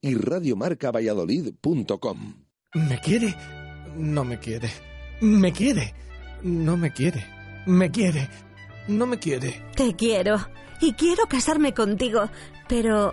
y radiomarcavalladolid.com. ¿Me quiere? No me quiere. ¿Me quiere? No me quiere. ¿Me quiere? No me quiere. Te quiero. Y quiero casarme contigo. Pero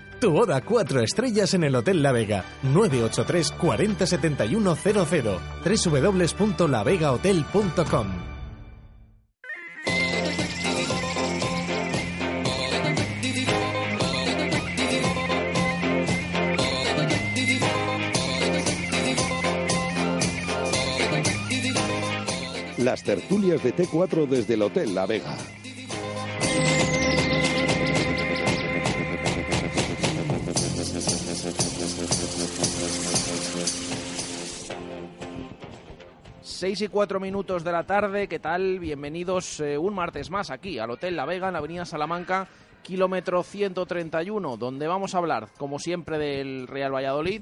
Tu boda cuatro estrellas en el Hotel La Vega. 983 40 71 00. www.lavegahotel.com. Las tertulias de T4 desde el Hotel La Vega. Seis y cuatro minutos de la tarde, ¿qué tal? Bienvenidos eh, un martes más aquí al Hotel La Vega en la Avenida Salamanca, kilómetro 131, donde vamos a hablar, como siempre, del Real Valladolid.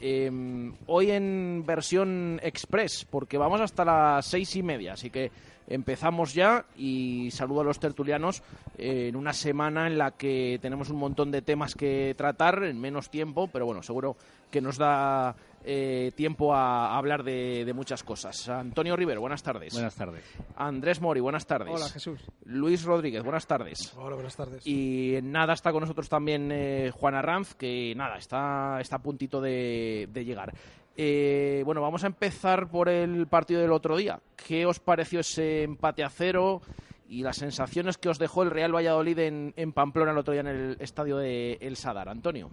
Eh, hoy en versión express, porque vamos hasta las seis y media, así que empezamos ya y saludo a los tertulianos eh, en una semana en la que tenemos un montón de temas que tratar en menos tiempo, pero bueno, seguro que nos da eh, tiempo a hablar de, de muchas cosas. Antonio Rivero, buenas tardes. Buenas tardes. Andrés Mori, buenas tardes. Hola, Jesús. Luis Rodríguez, buenas tardes. Hola, buenas tardes. Y nada, está con nosotros también eh, Juan Arranz, que nada, está, está a puntito de, de llegar. Eh, bueno, vamos a empezar por el partido del otro día. ¿Qué os pareció ese empate a cero y las sensaciones que os dejó el Real Valladolid en, en Pamplona el otro día en el estadio de El Sadar? Antonio.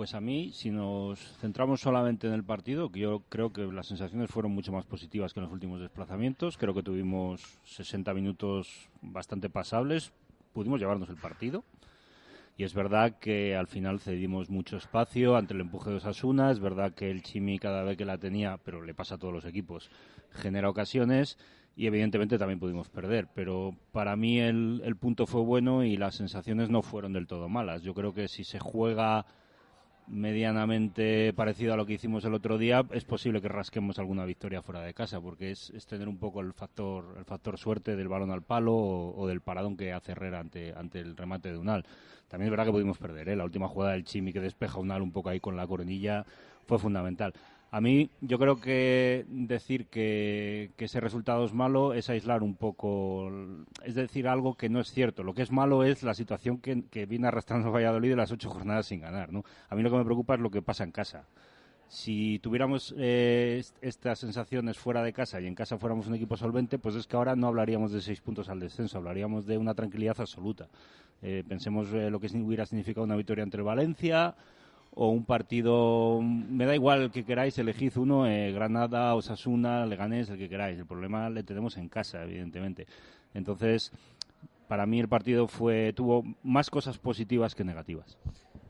Pues a mí, si nos centramos solamente en el partido, que yo creo que las sensaciones fueron mucho más positivas que en los últimos desplazamientos. Creo que tuvimos 60 minutos bastante pasables. Pudimos llevarnos el partido. Y es verdad que al final cedimos mucho espacio ante el empuje de Osasuna. Es verdad que el Chimi cada vez que la tenía, pero le pasa a todos los equipos, genera ocasiones. Y evidentemente también pudimos perder. Pero para mí el, el punto fue bueno y las sensaciones no fueron del todo malas. Yo creo que si se juega medianamente parecido a lo que hicimos el otro día, es posible que rasquemos alguna victoria fuera de casa, porque es, es tener un poco el factor, el factor suerte del balón al palo o, del paradón que hace Herrera ante, ante el remate de Unal. También es verdad que pudimos perder, ¿eh? la última jugada del Chimi que despeja Unal un poco ahí con la coronilla fue fundamental. A mí, yo creo que decir que, que, ese resultado es malo es aislar un poco, es decir, algo que no es cierto. Lo que es malo es la situación que, viene arrastrando Valladolid de las ocho jornadas sin ganar. ¿no? A mí lo que me preocupa es lo que pasa en casa. Si tuviéramos eh, estas sensaciones fuera de casa y en casa fuéramos un equipo solvente, pues es que ahora no hablaríamos de seis puntos al descenso, hablaríamos de una tranquilidad absoluta. Eh, pensemos eh, lo que hubiera significado una victoria entre Valencia, o un partido, me da igual el que queráis, elegid uno, eh, Granada, Osasuna, Leganés, el que queráis. El problema le tenemos en casa, evidentemente. Entonces, para mí el partido fue tuvo más cosas positivas que negativas.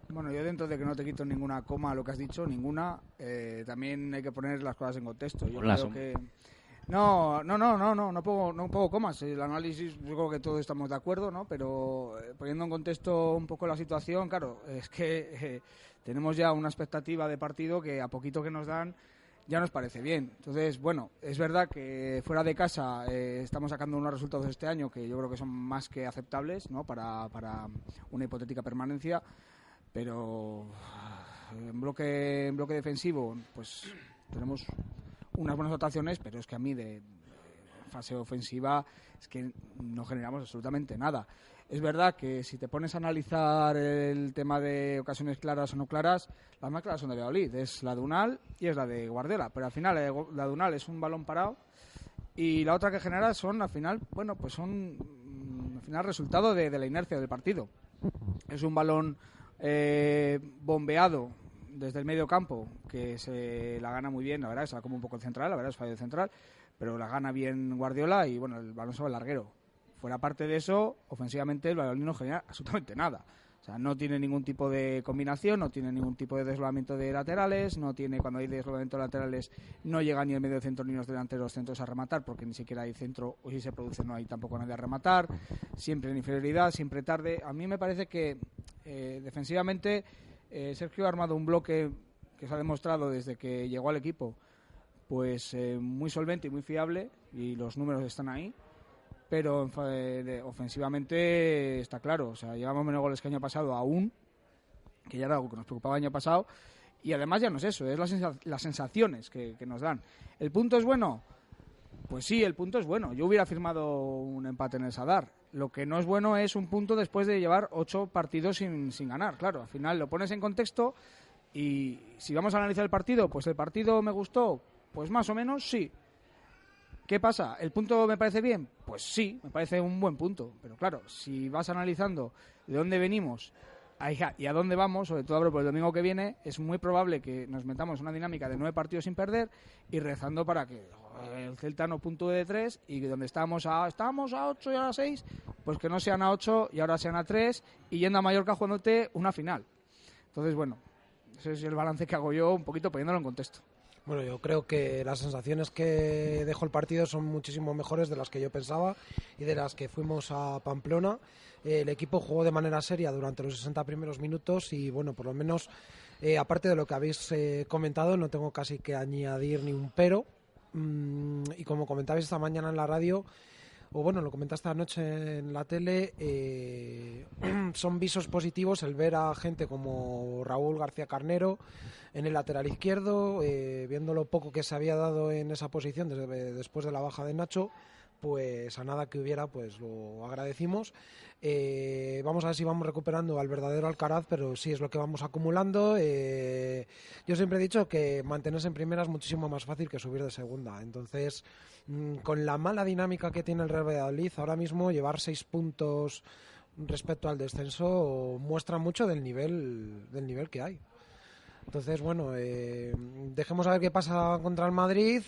Bueno, yo dentro de que no te quito ninguna coma a lo que has dicho, ninguna, eh, también hay que poner las cosas en contexto. Yo creo son... que... No, no, no, no, no, no pongo, no pongo comas. El análisis, yo creo que todos estamos de acuerdo, ¿no? Pero eh, poniendo en contexto un poco la situación, claro, es que eh, tenemos ya una expectativa de partido que a poquito que nos dan ya nos parece bien. Entonces, bueno, es verdad que fuera de casa eh, estamos sacando unos resultados este año que yo creo que son más que aceptables, ¿no? Para, para una hipotética permanencia, pero en bloque, en bloque defensivo, pues tenemos unas buenas dotaciones, pero es que a mí de, fase ofensiva es que no generamos absolutamente nada. Es verdad que si te pones a analizar el tema de ocasiones claras o no claras, las más claras son de Valladolid, es la de Unal y es la de Guardiola, pero al final la de Unal es un balón parado y la otra que genera son al final, bueno, pues son mm, al final resultado de, de la inercia del partido. Es un balón eh, bombeado desde el medio campo, que se la gana muy bien, la verdad, se la come un poco central, la verdad es fallo central, pero la gana bien Guardiola y bueno, el balón sobre el larguero. Fuera parte de eso, ofensivamente el Valladolid no genera absolutamente nada. O sea, no tiene ningún tipo de combinación, no tiene ningún tipo de desdoblamiento de laterales, no tiene, cuando hay desdoblamiento de laterales, no llega ni el medio centro ni los delanteros centros a rematar, porque ni siquiera hay centro, o si se produce no hay tampoco nadie a rematar, siempre en inferioridad, siempre tarde. A mí me parece que eh, defensivamente eh, Sergio ha armado un bloque que se ha demostrado desde que llegó al equipo, pues eh, muy solvente y muy fiable, y los números están ahí pero ofensivamente está claro. O sea, llevamos menos goles que año pasado aún, que ya era algo que nos preocupaba el año pasado. Y además ya no es eso, es las, sensaciones que, nos dan. ¿El punto es bueno? Pues sí, el punto es bueno. Yo hubiera firmado un empate en el Sadar. Lo que no es bueno es un punto después de llevar ocho partidos sin, sin ganar. Claro, al final lo pones en contexto y si vamos a analizar el partido, pues el partido me gustó, pues más o menos sí. ¿Qué pasa? ¿El punto me parece bien? Pues sí, me parece un buen punto. Pero claro, si vas analizando de dónde venimos y a dónde vamos, sobre todo abro por el domingo que viene, es muy probable que nos metamos en una dinámica de nueve partidos sin perder y rezando para que el Celta no puntúe de tres y que donde estamos a, estamos a ocho y a seis, pues que no sean a ocho y ahora sean a tres y yendo a Mallorca jugándote una final. Entonces, bueno, ese es el balance que hago yo, un poquito poniéndolo en contexto. Bueno, yo creo que las sensaciones que dejó el partido son muchísimo mejores de las que yo pensaba y de las que fuimos a Pamplona. el equipo jugó de manera seria durante los 60 primeros minutos y, bueno, por lo menos, eh, aparte de lo que habéis eh, comentado, no tengo casi que añadir ni un pero. Mm, y como comentabais esta mañana en la radio, o bueno, lo comentaste anoche en la tele, eh, son visos positivos el ver a gente como Raúl García Carnero en el lateral izquierdo, eh, viendo lo poco que se había dado en esa posición desde, después de la baja de Nacho, pues a nada que hubiera, pues lo agradecimos. Eh, vamos a ver si vamos recuperando al verdadero Alcaraz, pero sí es lo que vamos acumulando. Eh, yo siempre he dicho que mantenerse en primera es muchísimo más fácil que subir de segunda. Entonces, mm, con la mala dinámica que tiene el Real Valladolid, ahora mismo llevar seis puntos respecto al descenso muestra mucho del nivel, del nivel que hay. Entonces, bueno, eh, dejemos a ver qué pasa contra el Madrid.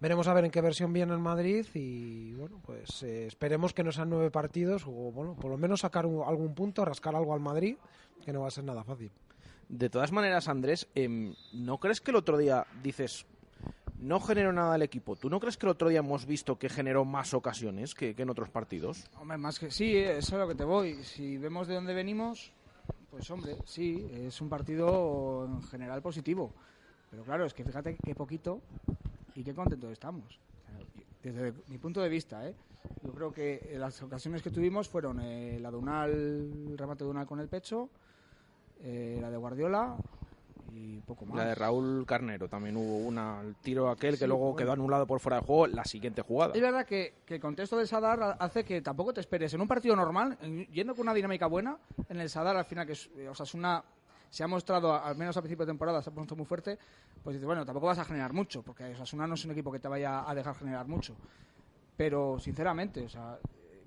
Veremos a ver en qué versión viene el Madrid y bueno, pues eh, esperemos que no sean nueve partidos o bueno, por lo menos sacar algún punto, rascar algo al Madrid, que no va a ser nada fácil. De todas maneras, Andrés, em, ¿no crees que el otro día dices no generó nada el equipo? ¿Tú no crees que el otro día hemos visto que generó más ocasiones que, en otros partidos? Hombre, más que sí, eso es a lo que te voy. Si vemos de dónde venimos, pues hombre, sí, es un partido en general positivo. Pero claro, es que fíjate qué poquito y qué contentos estamos. Desde mi punto de vista, ¿eh? yo creo que las ocasiones que tuvimos fueron eh, la de Unal, el remate de Unal con el pecho, eh, la de Guardiola y poco más. La de Raúl Carnero también hubo una, el tiro aquel que luego quedó anulado por fuera de juego, la siguiente jugada. Es verdad que, el contexto del Sadar hace que tampoco te esperes en un partido normal, yendo con una dinámica buena, en el Sadar al final que es, o sea, es una se ha mostrado, al menos a principio de temporada, se ha puesto muy fuerte, pues dices, bueno, tampoco vas a generar mucho, porque Osasuna no es un equipo que te vaya a dejar generar mucho. Pero, sinceramente, o sea,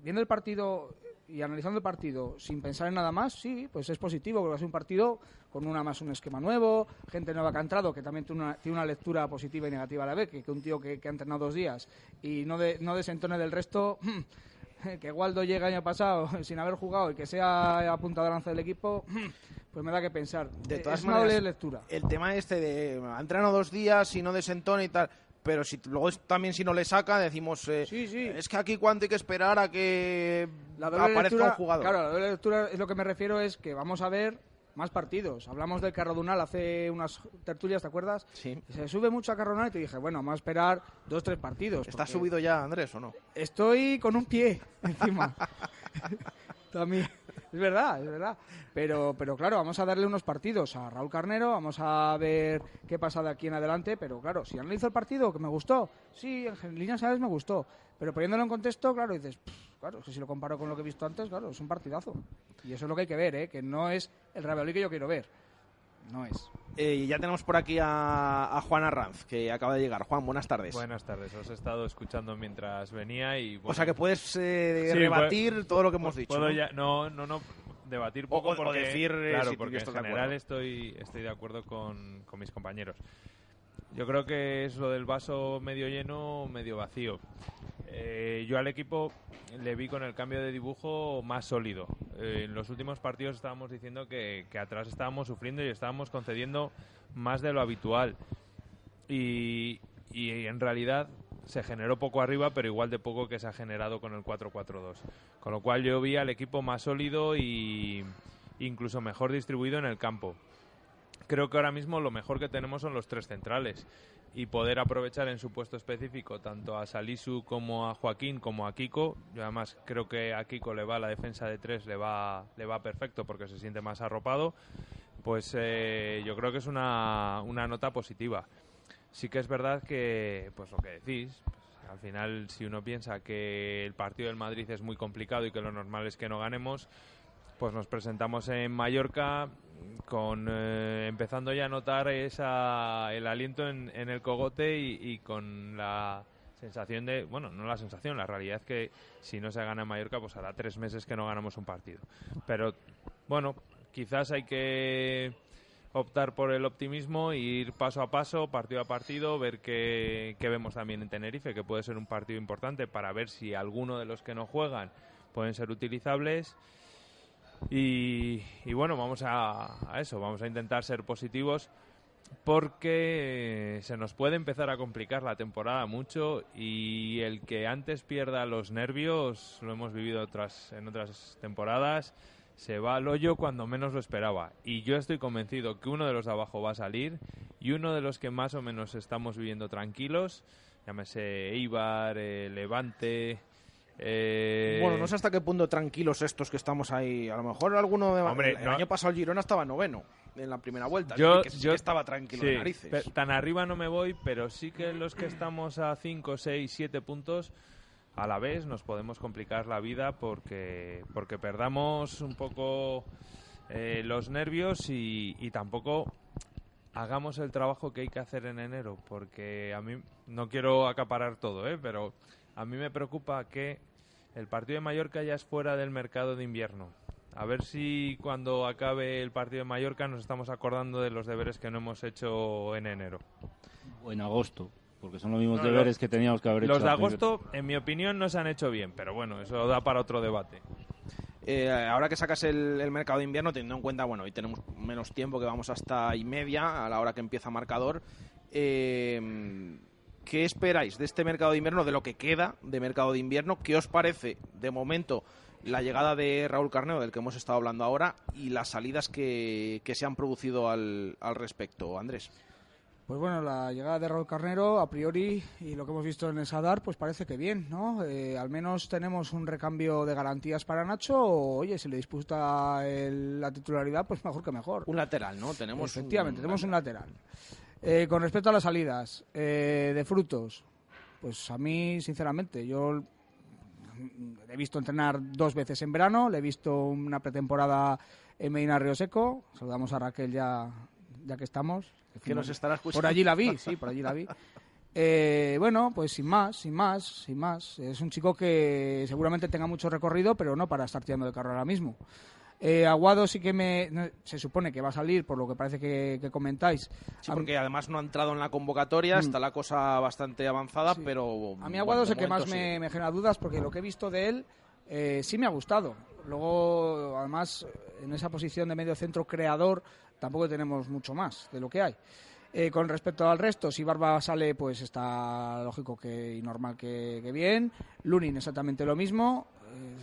viendo el partido y analizando el partido sin pensar en nada más, sí, pues es positivo, porque va a ser un partido con una más un esquema nuevo, gente nueva que ha entrado, que también tiene una, lectura positiva y negativa a la vez, que, un tío que, ha entrenado dos días y no, de, no desentone del resto, que Waldo llega año pasado sin haber jugado y que sea apuntado de lanza del equipo, pues me da que pensar. De todas es maneras, una lectura. El tema este de ha entrenado dos días y no desentona y tal. Pero si luego también si no le saca, decimos, eh, sí, sí. es que aquí cuánto hay que esperar a que aparezca un jugador. Claro, la doble lectura es lo que me refiero es que vamos a ver más partidos. Hablamos del Carrodunal hace unas tertulias, ¿te acuerdas? Sí. Se sube mucho a Carrodunal y te dije, bueno, vamos a esperar dos, tres partidos. ¿Estás subido ya, Andrés, o no? Estoy con un pie encima. También. Es verdad, es verdad. Pero, pero claro, vamos a darle unos partidos a Raúl Carnero, vamos a ver qué pasa de aquí en adelante. Pero claro, si analizo el partido, que me gustó, sí, en líneas generales me gustó. Pero poniéndolo en contexto, claro, dices, claro, es que si lo comparo con lo que he visto antes, claro, es un partidazo. Y eso es lo que hay que ver, ¿eh? que no es el Ravioli que yo quiero ver. No es. Eh, ya tenemos por aquí a, Juan Arranz, que acaba de llegar. Juan, buenas tardes. Buenas tardes, os he estado escuchando mientras venía y... o sea que puedes eh, rebatir todo lo que hemos dicho. ¿no? Ya, no, no, no, debatir poco o, porque, decir, eh, claro, porque en general estoy, estoy de acuerdo con, con mis compañeros. Yo creo que es lo del vaso medio lleno, medio vacío. Eh, yo al equipo le vi con el cambio de dibujo más sólido. Eh, en los últimos partidos estábamos diciendo que, que atrás estábamos sufriendo y estábamos concediendo más de lo habitual. Y, y en realidad se generó poco arriba, pero igual de poco que se ha generado con el 4-4-2. Con lo cual yo vi al equipo más sólido y incluso mejor distribuido en el campo. Creo que ahora mismo lo mejor que tenemos son los tres centrales y poder aprovechar en su puesto específico tanto a Salisu como a Joaquín como a Kiko. Yo además creo que a Kiko le va la defensa de tres, le va, le va perfecto porque se siente más arropado. Pues eh, yo creo que es una, una nota positiva. Sí que es verdad que, pues lo que decís, pues, al final si uno piensa que el partido del Madrid es muy complicado y que lo normal es que no ganemos, pues nos presentamos en Mallorca con eh, empezando ya a notar esa, el aliento en, en el cogote y, con la sensación de, bueno, no la sensación, la realidad es que si no se gana en Mallorca, pues hará tres meses que no ganamos un partido. Pero bueno, quizás hay que optar por el optimismo e ir paso a paso, partido a partido, ver qué, qué vemos también en Tenerife, que puede ser un partido importante para ver si alguno de los que no juegan pueden ser utilizables. Y, bueno, vamos a, eso, vamos a intentar ser positivos porque se nos puede empezar a complicar la temporada mucho y el que antes pierda los nervios, lo hemos vivido otras, en otras temporadas, se va al hoyo cuando menos lo esperaba. Y yo estoy convencido que uno de los de abajo va a salir y uno de los que más o menos estamos viviendo tranquilos, llámese Eibar, eh, Levante... eh, Bueno, no sé hasta qué punto tranquilos estos que estamos ahí. A lo mejor alguno de Hombre, el no- año pasado el Girona estaba noveno en la primera vuelta. Yo, que sí yo que estaba tranquilo sí, de narices. tan arriba no me voy, pero sí que los que estamos a 5, 6, 7 puntos a la vez nos podemos complicar la vida porque, porque perdamos un poco eh, los nervios y, y tampoco hagamos el trabajo que hay que hacer en enero, porque a mí no quiero acaparar todo, ¿eh? pero a mí me preocupa que el partido de Mallorca ya es fuera del mercado de invierno. A ver si cuando acabe el partido de Mallorca nos estamos acordando de los deberes que no hemos hecho en enero. O en agosto, porque son los mismos No, deberes los- que teníamos que haber hecho. Los de primera- agosto, en mi opinión, no se han hecho bien, pero bueno, eso da para otro debate. Eh, ahora que sacas el, el mercado de invierno, teniendo en cuenta, bueno, hoy tenemos menos tiempo, que vamos hasta y media a la hora que empieza marcador. eh, ¿Qué esperáis de este mercado de invierno, de lo que queda de mercado de invierno? ¿Qué os parece de momento la llegada de Raúl Carneo, del que hemos estado hablando ahora, y las salidas que, que se han producido al, al respecto, Andrés? Pues bueno, la llegada de Raúl Carnero, a priori, y lo que hemos visto en el Sadar, pues parece que bien, ¿no? Eh, al menos tenemos un recambio de garantías para Nacho, o, oye, si le disputa el- la titularidad, pues mejor que mejor. Un lateral, ¿no? Tenemos Efectivamente, un tenemos un lateral. Eh, con respecto a las salidas eh, de frutos, pues a mí, sinceramente, yo mm, he visto entrenar dos veces en verano, le he visto una pretemporada en Medina Río Seco, saludamos a Raquel ya, ya que estamos. Que nos estará escuchando. Por allí la vi, sí, por allí la vi. Eh, bueno, pues sin más, sin más, sin más. Es un chico que seguramente tenga mucho recorrido, pero no para estar tirando de carro ahora mismo. Eh, Aguado sí que me, no, se supone que va a salir, por lo que parece que, que comentáis. Sí, porque además no ha entrado en la convocatoria, Mm. está la cosa bastante avanzada, pero... A mí Aguado es el que más me, genera dudas porque lo que he visto de él eh, sí me ha gustado. Luego, además, en esa posición de medio centro creador tampoco tenemos mucho más de lo que hay. Eh, con respecto al resto, si Barba sale, pues está lógico que, y normal que, que bien. Lunin exactamente lo mismo.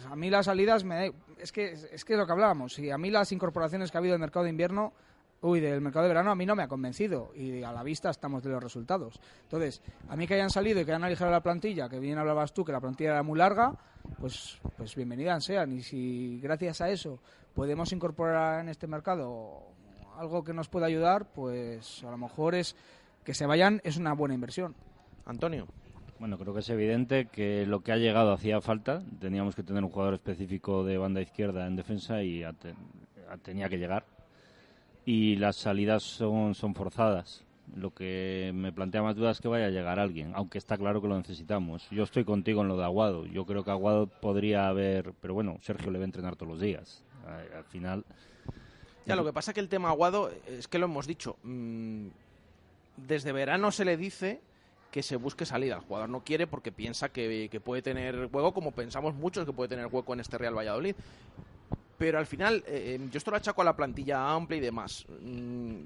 A mí las salidas me es que es que es lo que hablábamos. Y a mí las incorporaciones que ha habido del mercado de invierno, uy, del mercado de verano a mí no me ha convencido y a la vista estamos de los resultados. Entonces, a mí que hayan salido y que hayan aligerado la plantilla, que bien hablabas tú, que la plantilla era muy larga, pues pues bienvenidas sean y si gracias a eso podemos incorporar en este mercado algo que nos pueda ayudar, pues a lo mejor es que se vayan es una buena inversión. Antonio. Bueno, creo que es evidente que lo que ha llegado hacía falta. Teníamos que tener un jugador específico de banda izquierda en defensa y ha- tenía que llegar. Y las salidas son, son forzadas. Lo que me plantea más dudas es que vaya a llegar alguien, aunque está claro que lo necesitamos. Yo estoy contigo en lo de Aguado. Yo creo que Aguado podría haber, pero bueno, Sergio le va a entrenar todos los días. A- Al final, Ya, lo que pasa que el tema Aguado, es que lo hemos dicho, mm, desde verano se le dice que se busque salida. El jugador no quiere porque piensa que, que puede tener juego, como pensamos muchos que puede tener hueco en este Real Valladolid. pero al final, eh, yo esto lo achaco a la plantilla amplia y demás. Mm,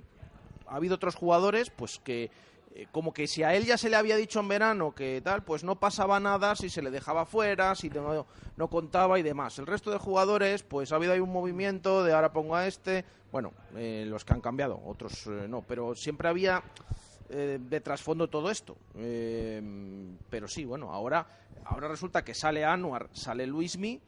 ha habido otros jugadores, pues que eh, como que si a él ya se le había dicho en verano que tal, pues no pasaba nada si se le dejaba fuera, si no, no contaba y demás. El resto de jugadores, pues ha habido ahí un movimiento de ahora pongo a este, bueno, eh, los que han cambiado, otros eh, no, pero siempre había eh, de trasfondo todo esto. Eh, pero sí, bueno, ahora, ahora resulta que sale Anuar, sale Luismi,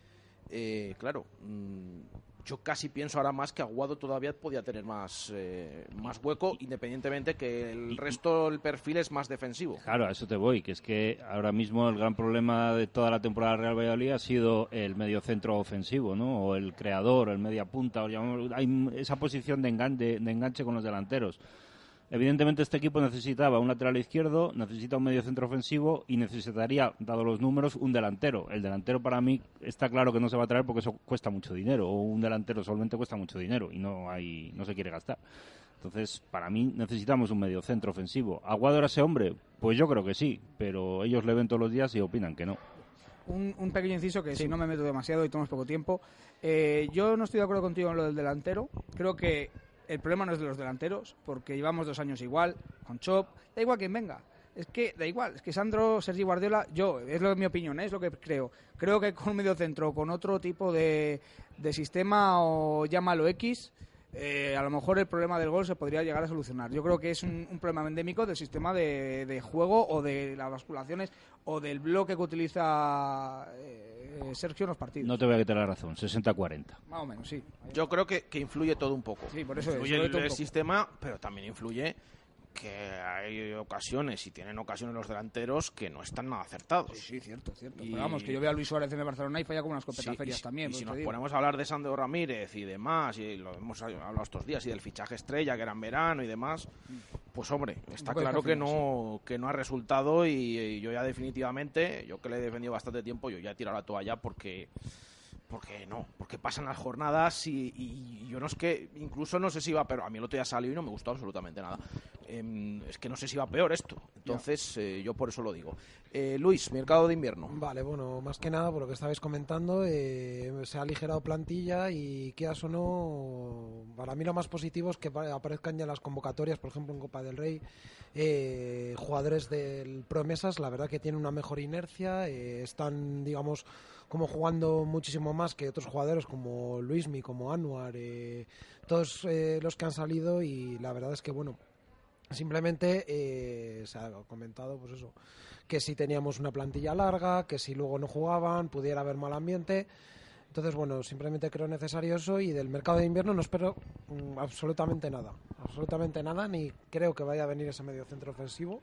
eh, claro, mm, yo casi pienso ahora más que Aguado todavía podía tener más, eh, más hueco, independientemente que el resto, el perfil es más defensivo. Claro, a eso te voy, que es que ahora mismo el gran problema de toda la temporada del Real Valladolid ha sido el mediocentro ofensivo, ¿no? O el creador, el media punta, o llamamos- hay esa posición de, engan- de- de enganche con los delanteros. Evidentemente este equipo necesitaba un lateral izquierdo, necesita un medio centro ofensivo y necesitaría, dado los números, un delantero. El delantero para mí está claro que no se va a traer porque eso cuesta mucho dinero, o un delantero solamente cuesta mucho dinero y no hay, no se quiere gastar. Entonces, para mí necesitamos un medio centro ofensivo. ¿Aguado era ese hombre? Pues yo creo que sí, pero ellos le ven todos los días y opinan que no. Un, un pequeño inciso que si no me meto demasiado y tomamos poco tiempo. Eh, yo no estoy de acuerdo contigo en lo del delantero. Creo que el problema no es de los delanteros, porque llevamos dos años igual, con Chop, da igual quien venga. Es que da igual, es que Sandro, Sergi Guardiola, yo, es lo mi opinión, ¿eh? es lo que creo. Creo que con medio centro, con otro tipo de, de sistema o llámalo X, eh, a lo mejor el problema del gol se podría llegar a solucionar. Yo creo que es un, problema endémico del sistema de, de juego o de las basculaciones o del bloque que utiliza eh, Sergio en los partidos. No te voy a quitar la razón, 60-40. Más o menos, sí. Yo creo que, que influye todo un poco. Sí, por eso es, influye el, el sistema, pero también influye que hay ocasiones, y tienen ocasiones los delanteros, que no están nada acertados. Sí, sí, cierto, cierto. Y- Pero vamos, que yo veo a Luis Suárez en el Barcelona y falla como unas Sí, copetaferias y, también. y por si nos digo. ponemos a hablar de Sandro Ramírez y demás, y lo hemos hablado estos días, y del fichaje estrella que era en verano y demás, pues hombre, está claro que no, que no ha resultado y, y yo ya definitivamente, yo que le he defendido bastante tiempo, yo ya he tirado la toalla porque porque no, porque pasan las jornadas y, y yo no es que, incluso no sé si va, pero a mí el otro día salió y no me gustó absolutamente nada. Em, es que no sé si va peor esto, entonces eh, yo por eso lo digo. Eh, Luis, mercado de invierno. Vale, bueno, más que nada por lo que estabais comentando, eh, se ha aligerado plantilla y quieras o no, para mí lo más positivo es que pa- aparezcan ya las convocatorias, por ejemplo en Copa del Rey, eh, jugadores del Promesas, la verdad que tienen una mejor inercia, eh, están, digamos, como jugando muchísimo más que otros jugadores como Luismi, como Anuar, eh, todos eh, los que han salido y la verdad es que, bueno, Simplemente eh, se ha comentado, pues eso, que si teníamos una plantilla larga, que si luego no jugaban, pudiera haber mal ambiente. Entonces, bueno, simplemente creo necesario eso y del mercado de invierno no espero mm, absolutamente nada. Absolutamente nada, ni creo que vaya a venir ese medio centro ofensivo.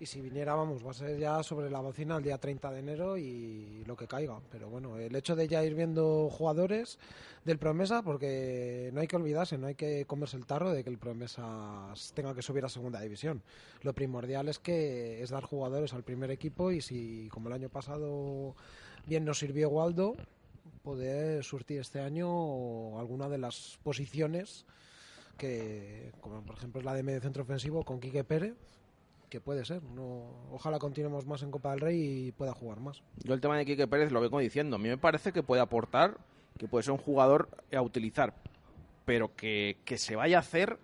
Y si viniera, vamos, va a ser ya sobre la bocina el día 30 de enero y lo que caiga. Pero bueno, el hecho de ya ir viendo jugadores del Promesa, porque no hay que olvidarse, no hay que comerse el tarro de que el Promesa tenga que subir a segunda división. Lo primordial es que es dar jugadores al primer equipo y si, como el año pasado bien nos sirvió Waldo, poder surtir este año alguna de las posiciones que, como por ejemplo es la de medio centro ofensivo con Quique Pérez, que puede ser. No, ojalá continuemos más en Copa del Rey y pueda jugar más. Yo el tema de Quique Pérez lo vengo diciendo. A mí me parece que puede aportar, que puede ser un jugador a utilizar, pero que, que se vaya a hacer,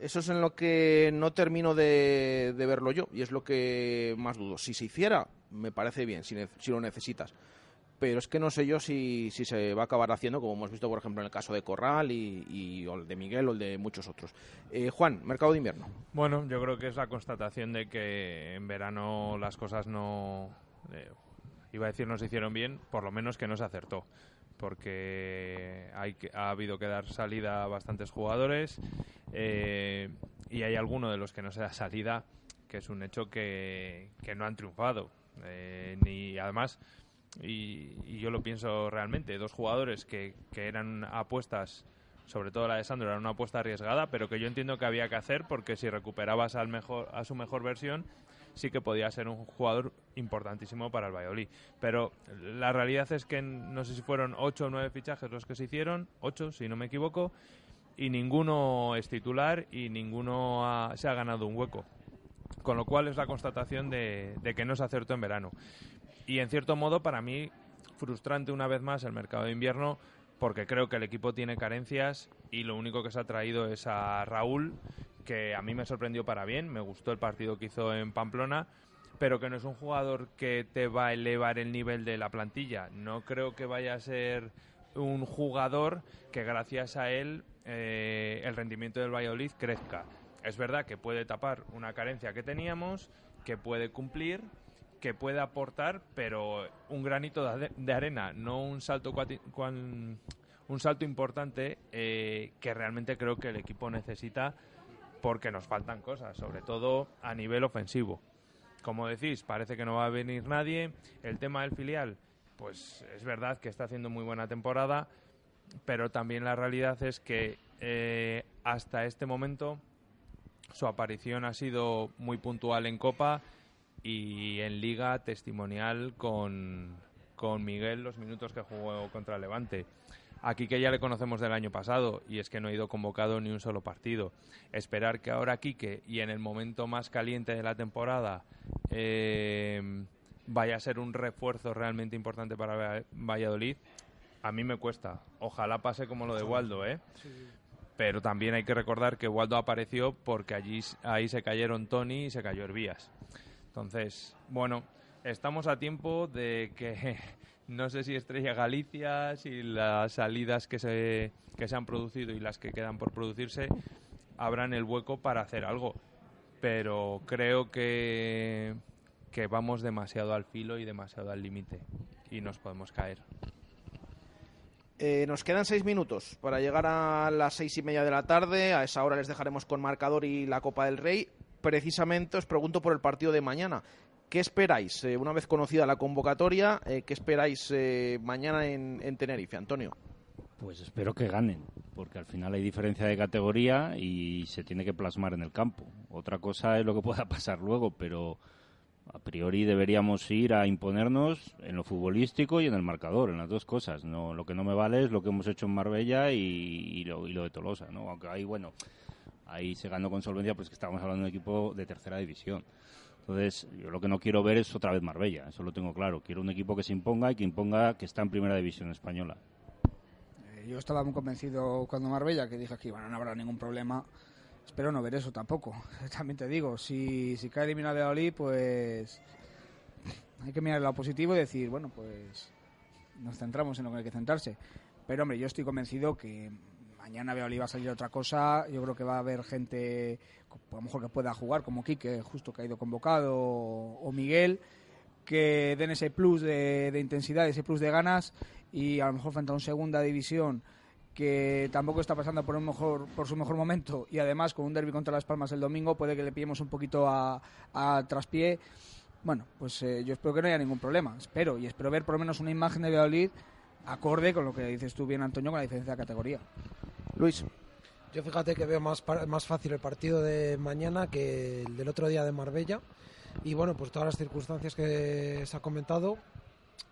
eso es en lo que no termino de, de verlo yo y es lo que más dudo. Si se hiciera, me parece bien, si, si lo necesitas. Pero es que no sé yo si, si se va a acabar haciendo, como hemos visto, por ejemplo, en el caso de Corral y, y- o el de Miguel o el de muchos otros. Eh, Juan, mercado de invierno. Bueno, yo creo que es la constatación de que en verano las cosas no. eh, iba a decir no se hicieron bien, por lo menos que no se acertó. Porque hay ha habido que dar salida a bastantes jugadores eh, y hay alguno de los que no se da salida que es un hecho que, que no han triunfado. Eh, ni además, y, y yo lo pienso realmente, dos jugadores que, que eran apuestas sobre todo la de Sandro era una apuesta arriesgada, pero que yo entiendo que había que hacer porque si recuperabas al mejor, a su mejor versión, sí que podía ser un jugador importantísimo para el Valladolid. Pero la realidad es que no sé si fueron ocho o nueve fichajes los que se hicieron, ocho si no me equivoco, y ninguno es titular y ninguno ha- se ha ganado un hueco. Con lo cual es la constatación de, de que no se acertó en verano. Y en cierto modo, para mí, frustrante una vez más el mercado de invierno porque creo que el equipo tiene carencias y lo único que se ha traído es a Raúl, que a mí me sorprendió para bien, me gustó el partido que hizo en Pamplona, pero que no es un jugador que te va a elevar el nivel de la plantilla. No creo que vaya a ser un jugador que gracias a él eh, el rendimiento del Valladolid crezca. Es verdad que puede tapar una carencia que teníamos, que puede cumplir, que puede aportar, pero un granito de, arena, no un salto un salto importante eh, que realmente creo que el equipo necesita porque nos faltan cosas, sobre todo a nivel ofensivo. Como decís, parece que no va a venir nadie. El tema del filial, pues es verdad que está haciendo muy buena temporada, pero también la realidad es que eh, hasta este momento su aparición ha sido muy puntual en Copa y en Liga testimonial con, con Miguel los minutos que jugó contra Levante. Aquí que ya le conocemos del año pasado y es que no ha ido convocado ni un solo partido. Esperar que ahora Quique y en el momento más caliente de la temporada eh, vaya a ser un refuerzo realmente importante para Valladolid, a mí me cuesta. Ojalá pase como lo de Waldo, ¿eh? Pero también hay que recordar que Waldo apareció porque allí ahí se cayeron Tony y se cayó Hervías. Entonces, bueno, estamos a tiempo de que no sé si Estrella Galicia, si las salidas que se, que se han producido y las que quedan por producirse abran el hueco para hacer algo. Pero creo que que vamos demasiado al filo y demasiado al límite y nos podemos caer. Eh, nos quedan seis minutos para llegar a las seis y media de la tarde. A esa hora les dejaremos con marcador y la Copa del Rey. Precisamente os pregunto por el partido de mañana. ¿Qué esperáis, eh, una vez conocida la convocatoria, eh, qué esperáis mañana en, en Tenerife, Antonio? Pues espero que ganen, porque al final hay diferencia de categoría y se tiene que plasmar en el campo. Otra cosa es lo que pueda pasar luego, pero a priori deberíamos ir a imponernos en lo futbolístico y en el marcador, en las dos cosas. No, lo que no me vale es lo que hemos hecho en Marbella y, lo, de Tolosa, ¿no? Aunque ahí, bueno, ahí se ganó con solvencia, pues que estábamos hablando de un equipo de tercera división. Entonces, yo lo que no quiero ver es otra vez Marbella, eso lo tengo claro. Quiero un equipo que se imponga y que imponga que está en primera división española. Eh, yo estaba muy convencido cuando Marbella, que dije que bueno, no habrá ningún problema Espero no ver eso tampoco. También te digo, si, si cae eliminado Valladolid, pues hay que mirar lado positivo y decir, bueno, pues nos centramos en lo que hay que centrarse. Pero hombre, yo estoy convencido que mañana Valladolid va a salir otra cosa. Yo creo que va a haber gente, a lo mejor que pueda jugar, como Quique, justo que ha ido convocado, o, Miguel, que den ese plus de, de intensidad, ese plus de ganas y a lo mejor frente a un segunda división que tampoco está pasando por un mejor por su mejor momento y además con un derby contra Las Palmas el domingo puede que le pillemos un poquito a, traspié. Bueno, pues eh, yo espero que no haya ningún problema. Espero y espero ver por lo menos una imagen de Valladolid acorde con lo que dices tú bien, Antonio, con la diferencia de categoría. Luis. Yo fíjate que veo más, más fácil el partido de mañana que el del otro día de Marbella. Y bueno, pues todas las circunstancias que se ha comentado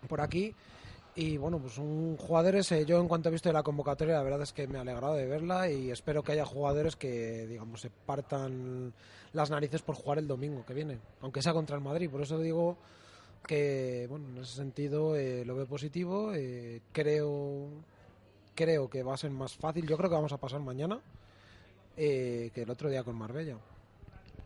por aquí, y bueno, pues un jugadores, eh, yo en cuanto he visto la convocatoria, la verdad es que me ha alegrado de verla y espero que haya jugadores que, digamos, se partan las narices por jugar el domingo que viene, aunque sea contra el Madrid. Por eso digo que, bueno, en ese sentido eh, lo veo positivo. Eh, creo, creo que va a ser más fácil. Yo creo que vamos a pasar mañana que el otro día con Marbella.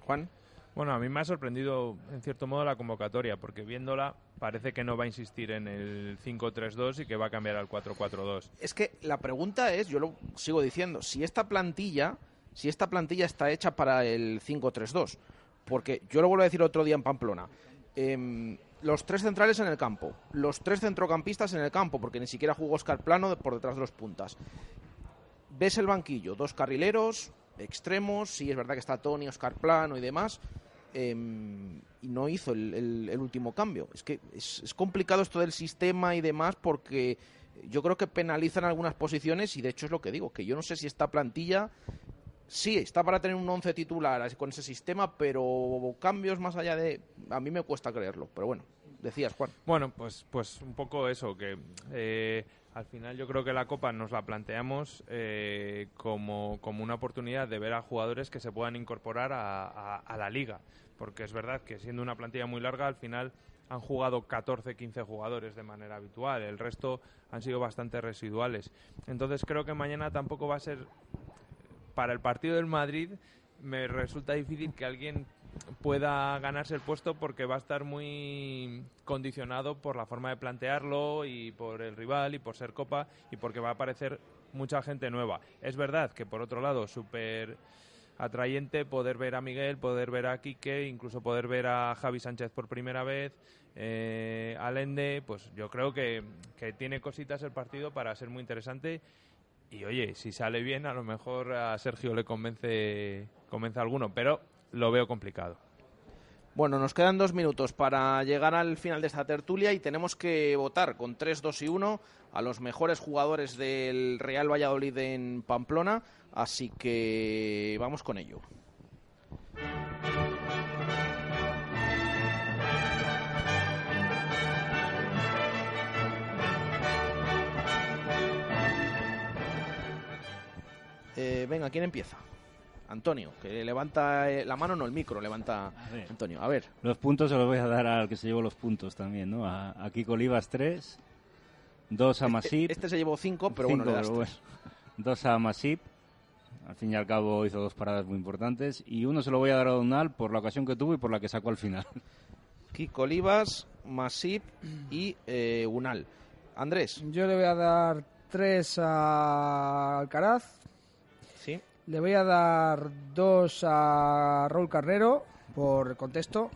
Juan. Bueno, a mí me ha sorprendido en cierto modo la convocatoria, porque viéndola parece que no va a insistir en el 5-3-2 y que va a cambiar al 4-4-2. Es que la pregunta es, yo lo sigo diciendo, si esta plantilla, si esta plantilla está hecha para el 5-3-2, porque yo lo vuelvo a decir otro día en Pamplona. Em, los tres centrales en el campo, los tres centrocampistas en el campo, porque ni siquiera jugó Oscar Plano por detrás de los puntas. Ves el banquillo, dos carrileros, extremos, sí es verdad que está Tony, Oscar Plano y demás, Em, y no hizo el, último cambio. Es que es, complicado esto del sistema y demás porque yo creo que penalizan algunas posiciones y de hecho es lo que digo, que yo no sé si esta plantilla sí está para tener un 11 titular con ese sistema, pero cambios más allá de... A mí me cuesta creerlo, pero bueno, decías Juan. Bueno, pues, pues un poco eso, que... Eh, al final yo creo que la Copa nos la planteamos eh, como, una oportunidad de ver a jugadores que se puedan incorporar a, la liga. porque es verdad que siendo una plantilla muy larga, al final han jugado 14, 15 jugadores de manera habitual, el resto han sido bastante residuales. Entonces creo que mañana tampoco va a ser, para el partido del Madrid, me resulta difícil que alguien pueda ganarse el puesto porque va a estar muy condicionado por la forma de plantearlo y por el rival y por ser copa y porque va a aparecer mucha gente nueva. Es verdad que por otro lado, súper atrayente poder ver a Miguel, poder ver a Quique, incluso poder ver a Javi Sánchez por primera vez, eh, Alende, pues yo creo que, que tiene cositas el partido para ser muy interesante y oye, si sale bien, a lo mejor a Sergio le convence, convence a alguno, pero lo veo complicado. Bueno, nos quedan dos minutos para llegar al final de esta tertulia y tenemos que votar con 3, 2 y 1 a los mejores jugadores del Real Valladolid en Pamplona, así que vamos con ello. Eh, venga, ¿quién empieza? Antonio, que levanta eh, la mano, no el micro, levanta A ver. Antonio. A ver, Los puntos se los voy a dar al que se llevó los puntos también, ¿no? A, a Kiko Olivas 3, 2 a Masip. este se llevó cinco, pero bueno, le das bueno. Dos a Masip. Al fin y al cabo hizo dos paradas muy importantes. Y uno se lo voy a dar a Donal por la ocasión que tuvo y por la que sacó al final. Kiko Olivas, Masip y eh, Unal. Andrés, Yo le voy a dar tres a Alcaraz. Le voy a dar dos a Raúl Carrero por contexto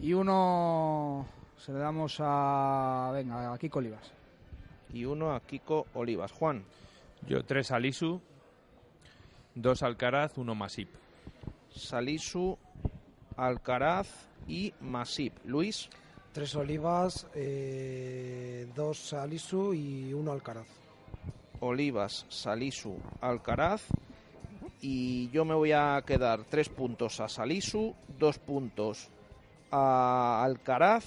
y uno se le damos a venga a Kiko Olivas. Y uno a Kiko Olivas. Juan, Yo tres al Isu, dos Alcaraz, uno Masip. Salisu, Alcaraz y Masip. Luis, Tres olivas, eh, dos alisu y uno alcaraz. Olivas, Salisu, Alcaraz. Y yo me voy a quedar tres puntos a Salisu, dos puntos a Alcaraz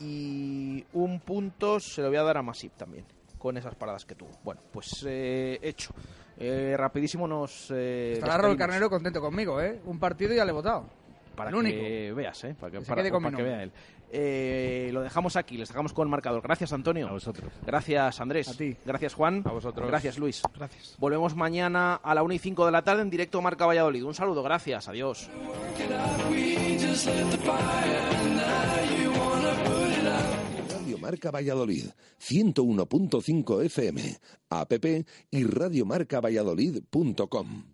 y un punto se lo voy a dar a Masip también, con esas paradas que tuvo. Bueno, pues eh, hecho. Eh, rapidísimo nos... Eh, Estará Raúl. Carnero contento conmigo, ¿eh? Un partido y ya le he votado. Para El único. que veas, ¿eh? Para que, Que para- para que vea él. Eh, lo dejamos aquí, les dejamos con el marcador. Gracias, Antonio. A vosotros. Gracias, Andrés. A ti. Gracias, Juan. A vosotros. Gracias, Luis. Gracias. Volvemos mañana a la 1 y 5 de la tarde en directo Marca Valladolid. Un saludo, gracias, adiós. Radio Marca Valladolid, 101.5 FM, app y radiomarcavalladolid.com.